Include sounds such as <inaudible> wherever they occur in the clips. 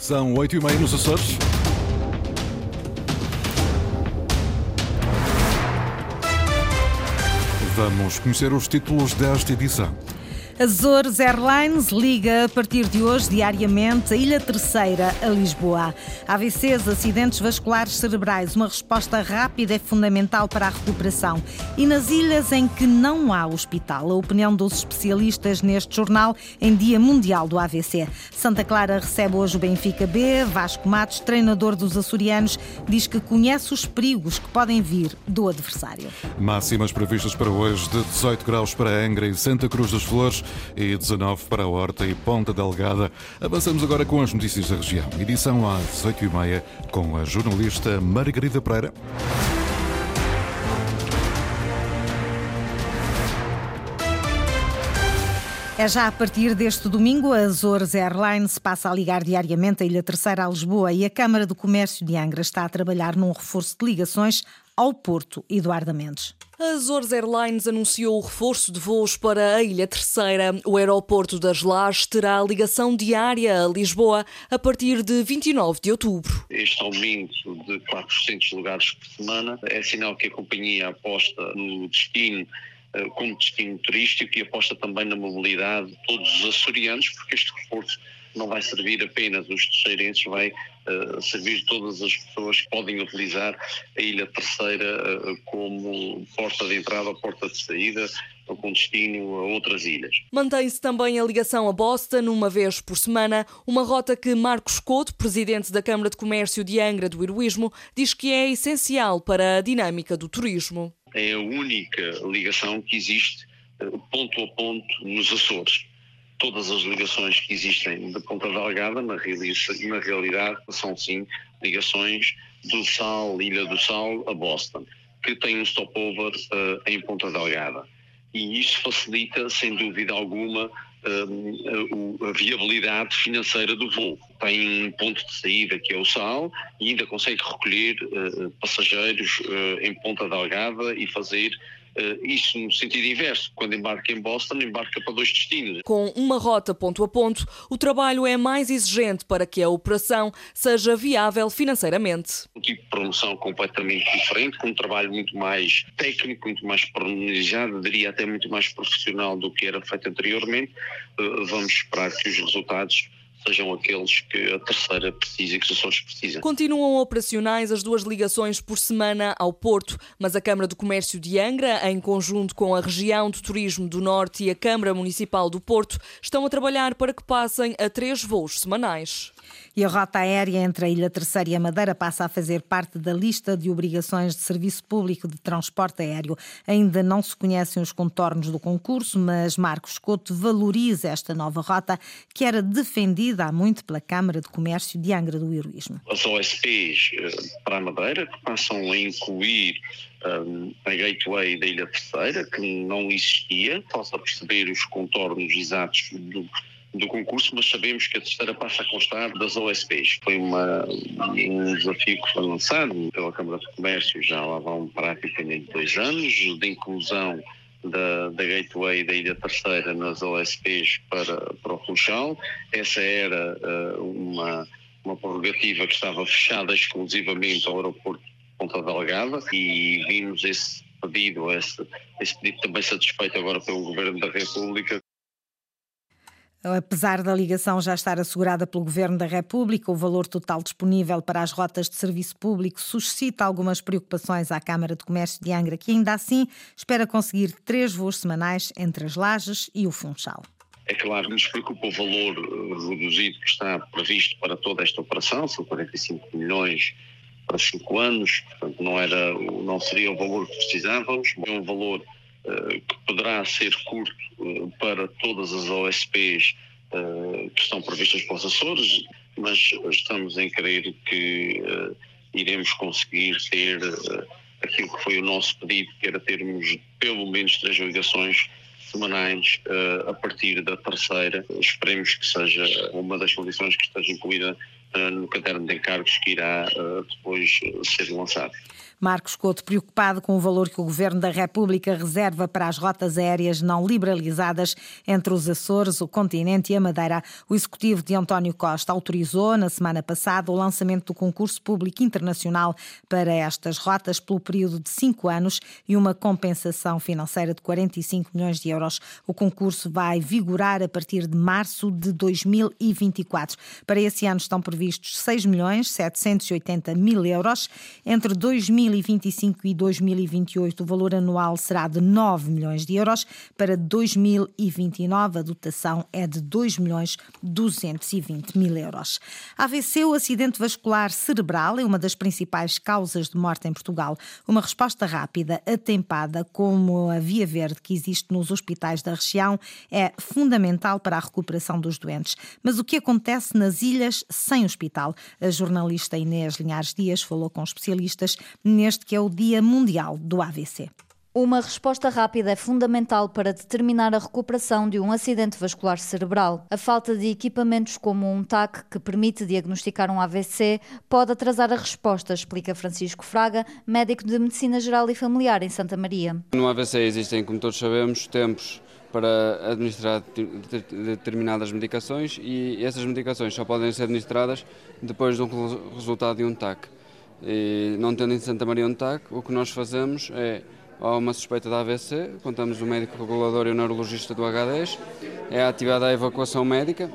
São oito e meia nos Açores. Vamos conhecer os títulos desta edição. Azores Airlines liga a partir de hoje diariamente a Ilha Terceira a Lisboa. AVCs, acidentes vasculares cerebrais, uma resposta rápida é fundamental para a recuperação. E nas ilhas em que não há hospital, a opinião dos especialistas neste jornal em Dia Mundial do AVC. Santa Clara recebe hoje o Benfica B. Vasco Matos, treinador dos açorianos, diz que conhece os perigos que podem vir do adversário. Máximas previstas para hoje de 18 graus para Angra e Santa Cruz das Flores e 19 para a Horta e Ponta Delgada. Avançamos agora com as notícias da região. Edição às 8h30 com a jornalista Margarida Pereira. É já a partir deste domingo, a Azores Airlines passa a ligar diariamente a Ilha Terceira a Lisboa e a Câmara do Comércio de Angra está a trabalhar num reforço de ligações ao Porto Eduardo Mendes. A Azores Airlines anunciou o reforço de voos para a Ilha Terceira. O aeroporto das Lajes terá ligação diária a Lisboa a partir de 29 de outubro. Este aumento de 400 lugares por semana é sinal que a companhia aposta no destino eh, como destino turístico e aposta também na mobilidade de todos os açorianos, porque este reforço não vai servir apenas os terceirenses, vai uh, servir todas as pessoas que podem utilizar a Ilha Terceira uh, como porta de entrada ou porta de saída ou com destino a outras ilhas. Mantém-se também a ligação a Boston, uma vez por semana, uma rota que Marcos Couto, presidente da Câmara de Comércio de Angra do Heroísmo, diz que é essencial para a dinâmica do turismo. É a única ligação que existe ponto a ponto nos Açores todas as ligações que existem de Ponta Delgada, na, na realidade, são sim ligações do Sal, Ilha do Sal, a Boston, que tem um stopover uh, em Ponta Delgada. E isso facilita, sem dúvida alguma, uh, a viabilidade financeira do voo. Tem um ponto de saída que é o Sal e ainda consegue recolher uh, passageiros em Ponta Delgada e fazer eh, isso no sentido inverso. Quando embarca em Boston, embarca para dois destinos. Com uma rota ponto a ponto, o trabalho é mais exigente para que a operação seja viável financeiramente. Um tipo de promoção completamente diferente, com um trabalho muito mais técnico, muito mais pormenorizado, diria até muito mais profissional do que era feito anteriormente. Eh, vamos esperar que os resultados sejam aqueles que a terceira precisa e que os Açores precisam. Continuam operacionais as duas ligações por semana ao Porto, mas a Câmara do Comércio de Angra, em conjunto com a Região de Turismo do Norte e a Câmara Municipal do Porto, estão a trabalhar para que passem a três voos semanais. E a rota aérea entre a Ilha Terceira e a Madeira passa a fazer parte da lista de obrigações de serviço público de transporte aéreo. Ainda não se conhecem os contornos do concurso, mas Marcos Couto valoriza esta nova rota que era defendida há muito pela Câmara de Comércio de Angra do Heroísmo. As OSPs eh, para a Madeira, que passam a incluir um, eh, a gateway da Ilha Terceira, que não existia, possa perceber os contornos exatos do do concurso, mas sabemos que a terceira passa a constar das OSPs. Foi uma, um desafio que foi lançado pela Câmara de Comércio já lá vão praticamente dois anos, de inclusão da, da Gateway da Ilha Terceira nas OSPs para, para o Funchal. Essa era uh, uma, uma prerrogativa que estava fechada exclusivamente ao aeroporto de Ponta Delgada e vimos esse pedido, esse, esse pedido também satisfeito agora pelo Governo da República, Apesar da ligação já estar assegurada pelo Governo da República, o valor total disponível para as rotas de serviço público suscita algumas preocupações à Câmara de Comércio de Angra, que ainda assim espera conseguir três voos semanais entre as Lajes e o Funchal. É claro nos preocupa o valor eh, reduzido que está previsto para toda esta operação, são 45 milhões para cinco anos, portanto não, era, não seria o valor que precisávamos, é um valor que poderá ser curto eh, para todas as OSPs eh, que estão previstas para os Açores, mas estamos em crer que iremos conseguir ter aquilo que foi o nosso pedido, que era termos pelo menos três ligações semanais a partir da terceira. Esperemos que seja uma das condições que esteja incluída no caderno de encargos que irá depois ser lançado. Marcos Couto, preocupado com o valor que o Governo da República reserva para as rotas aéreas não liberalizadas entre os Açores, o continente e a Madeira, o executivo de António Costa autorizou na semana passada o lançamento do concurso público internacional para estas rotas pelo período de cinco anos e uma compensação financeira de 45 milhões de euros. O concurso vai vigorar a partir de março de 2024. Para esse ano estão previstos 6 milhões 780 mil euros. Entre 2025 e 2028 o valor anual será de 9 milhões de euros. Para 2029 a dotação é de 2 milhões 220 mil euros. AVC, o acidente vascular cerebral, é uma das principais causas de morte em Portugal. Uma resposta rápida, atempada, como a via verde que existe nos hospitais da região, é fundamental para a recuperação dos doentes. Mas o que acontece nas ilhas sem hospital? A jornalista Inês Linhares Dias falou com especialistas neste que é o Dia Mundial do AVC. Uma resposta rápida é fundamental para determinar a recuperação de um acidente vascular cerebral. A falta de equipamentos como um TAC que permite diagnosticar um AVC pode atrasar a resposta, explica Francisco Fraga, médico de Medicina Geral e Familiar em Santa Maria. No AVC existem, como todos sabemos, tempos para administrar determinadas medicações e essas medicações só podem ser administradas depois do resultado de um TAC. E não tendo em Santa Maria um TAC, o que nós fazemos é há uma suspeita de AVC, contamos o médico regulador e o neurologista do H10, é ativada a evacuação médica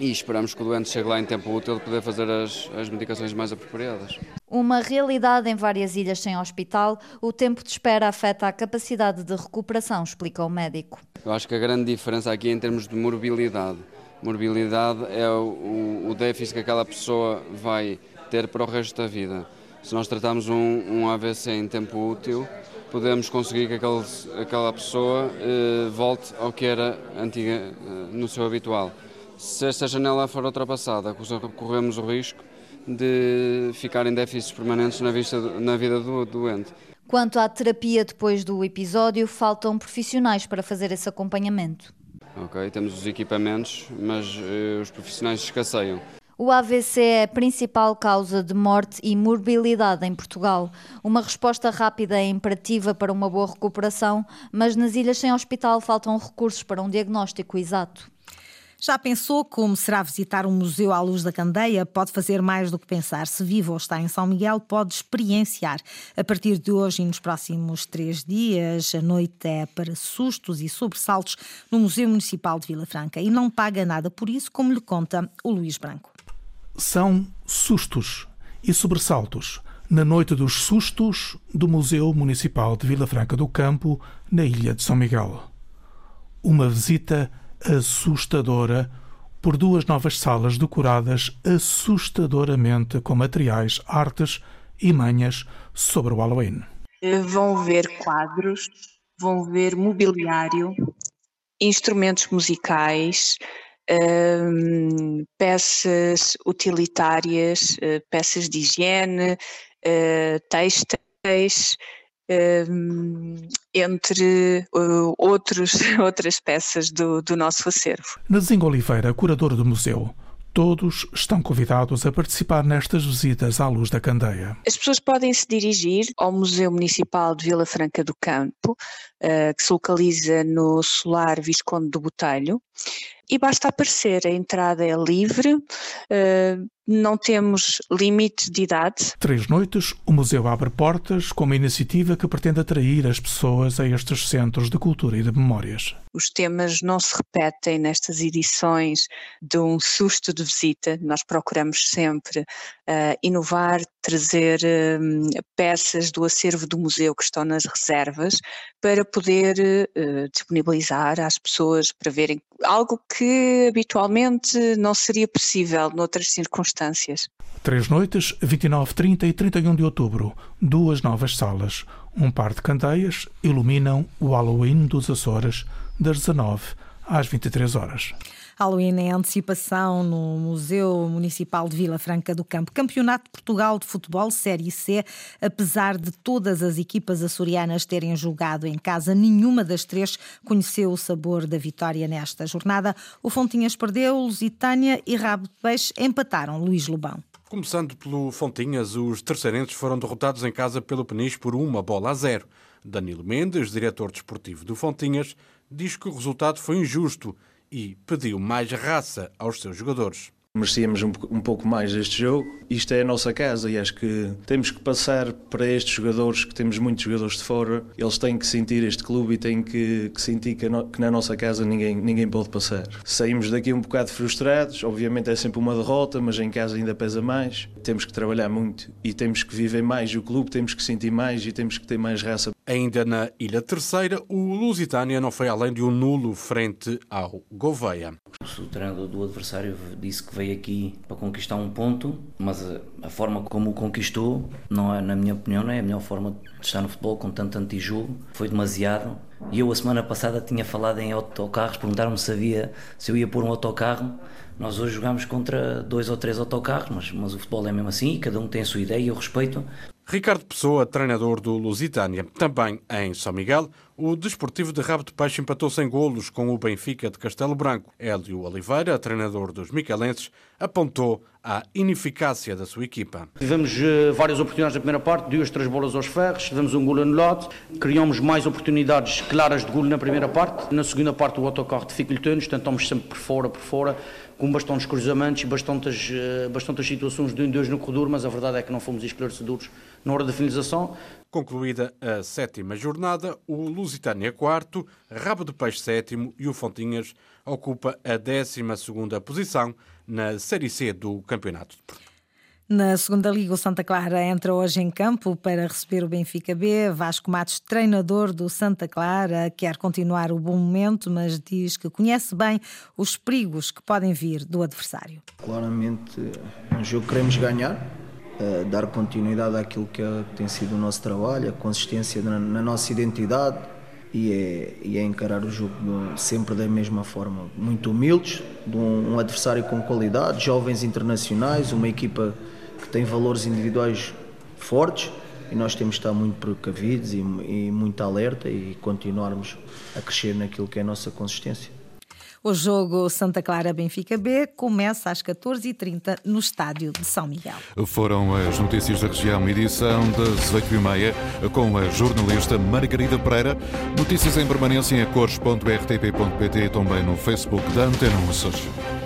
e esperamos que o doente chegue lá em tempo útil para poder fazer as, as medicações mais apropriadas. Uma realidade em várias ilhas sem hospital, o tempo de espera afeta a capacidade de recuperação, explica o médico. Eu acho que a grande diferença aqui é em termos de morbilidade. Morbilidade é o, o déficit que aquela pessoa vai ter para o resto da vida. Se nós tratarmos um, um AVC em tempo útil, podemos conseguir que aquele, aquela pessoa eh, volte ao que era antiga, eh, no seu habitual. Se esta janela for ultrapassada, corremos o risco de ficar em déficits permanentes na, vista, na vida do doente. Quanto à terapia depois do episódio, faltam profissionais para fazer esse acompanhamento. Ok, temos os equipamentos, mas eh, os profissionais escasseiam. O AVC é a principal causa de morte e morbilidade em Portugal. Uma resposta rápida é imperativa para uma boa recuperação, mas nas ilhas sem hospital faltam recursos para um diagnóstico exato. Já pensou como será visitar um museu à luz da candeia? Pode fazer mais do que pensar. Se vive ou está em São Miguel, pode experienciar. A partir de hoje e nos próximos três dias, a noite é para sustos e sobressaltos no Museu Municipal de Vila Franca. E não paga nada por isso, como lhe conta o Luís Branco são sustos e sobressaltos na Noite dos Sustos do Museu Municipal de Vila Franca do Campo, na Ilha de São Miguel. Uma visita assustadora por duas novas salas decoradas assustadoramente com materiais, artes e manhas sobre o Halloween. Vão ver quadros, vão ver mobiliário, instrumentos musicais, um, peças utilitárias, uh, peças de higiene, uh, têxteis, um, entre uh, outros, <laughs> outras peças do, do nosso acervo. Nazinho Oliveira, curador do museu, Todos estão convidados a participar nestas visitas à luz da candeia. As pessoas podem se dirigir ao Museu Municipal de Vila Franca do Campo, que se localiza no Solar Visconde do Botelho, e basta aparecer. A entrada é livre, uh, não temos limite de idade. Três noites, o museu abre portas com uma iniciativa que pretende atrair as pessoas a estes centros de cultura e de memórias. Os temas não se repetem nestas edições de um susto de visita. Nós procuramos sempre uh, inovar, trazer uh, peças do acervo do museu que estão nas reservas para poder uh, disponibilizar às pessoas para verem algo que habitualmente não seria possível noutras circunstâncias. Três noites, 29, 30 e 31 de outubro, duas novas salas. Um par de candeias iluminam o Halloween dos Açores das 19 às 23 horas. Halloween em antecipação no Museu Municipal de Vila Franca do Campo. Campeonato de Portugal de Futebol Série C. Apesar de todas as equipas açorianas terem jogado em casa, nenhuma das três conheceu o sabor da vitória nesta jornada. O Fontinhas perdeu, Lusitânia e Rabo de Peixe empataram Luís Lobão. Começando pelo Fontinhas, os terceirenses foram derrotados em casa pelo Peniche por uma bola a zero. Danilo Mendes, diretor desportivo do Fontinhas, diz que o resultado foi injusto e pediu mais raça aos seus jogadores. Merecíamos um, um, pouco mais este jogo. Isto é a nossa casa e acho que temos que passar para estes jogadores, que temos muitos jogadores de fora, eles têm que sentir este clube e têm que, que sentir que, no, que, na nossa casa ninguém, ninguém pode passar. Saímos daqui um bocado frustrados, obviamente é sempre uma derrota, mas em casa ainda pesa mais. Temos que trabalhar muito e temos que viver mais o clube, temos que sentir mais e temos que ter mais raça. Ainda na Ilha Terceira, o Lusitânia não foi além de um nulo frente ao Gouveia. O treinador do adversário disse que veio aqui para conquistar um ponto, mas a, forma como o conquistou, não é, na minha opinião, não é a melhor forma de estar no futebol com tanto antijogo. Foi demasiado. E eu, a semana passada, tinha falado em autocarros, perguntaram-me se, se eu ia pôr um autocarro. Nós hoje jogamos contra dois ou três autocarros, mas, mas o futebol é mesmo assim, cada um tem a sua ideia e eu respeito. Ricardo Pessoa, treinador do Lusitânia. Também em São Miguel, o Desportivo de Rabo de Peixe empatou sem golos com o Benfica de Castelo Branco. Hélio Oliveira, treinador dos micalenses, apontou a ineficácia da sua equipa. Tivemos uh, várias oportunidades na primeira parte, duas, três bolas aos ferros, tivemos um gol anulado, criamos mais oportunidades claras de gol na primeira parte. Na segunda parte o autocarro dificultou-nos, tentámos sempre por fora, por fora, com bastantes cruzamentos e bastantes, uh, bastantes situações de um dois no corredor, mas a verdade é que não fomos esclarecedores na hora da finalização. Concluída a sétima jornada, o Lusitânia quarto, Rabo de Peixe sétimo e o Fontinhas ocupa a décima segunda posição na Série C do Campeonato de Portugal. Na segunda Liga, o Santa Clara entra hoje em campo para receber o Benfica B. Vasco Matos, treinador do Santa Clara, quer continuar o bom momento, mas diz que conhece bem os perigos que podem vir do adversário. Claramente, um jogo que queremos ganhar, uh, dar continuidade àquilo que, é, que, tem sido o nosso trabalho, a consistência na, nossa identidade e é, e é, encarar o jogo sempre da mesma forma, muito humildes, de um adversário com qualidade, jovens internacionais, uma equipa que tem valores individuais fortes e nós temos de estar muito precavidos e, e muito alerta e continuarmos a crescer naquilo que é a nossa consistência. O jogo Santa Clara-Benfica B começa às 14h30 no estádio de São Miguel. Foram as notícias da região, edição das 8h30, com a jornalista Margarida Pereira. Notícias em permanência em cores.rtp.pt e também no Facebook da Antena Açores.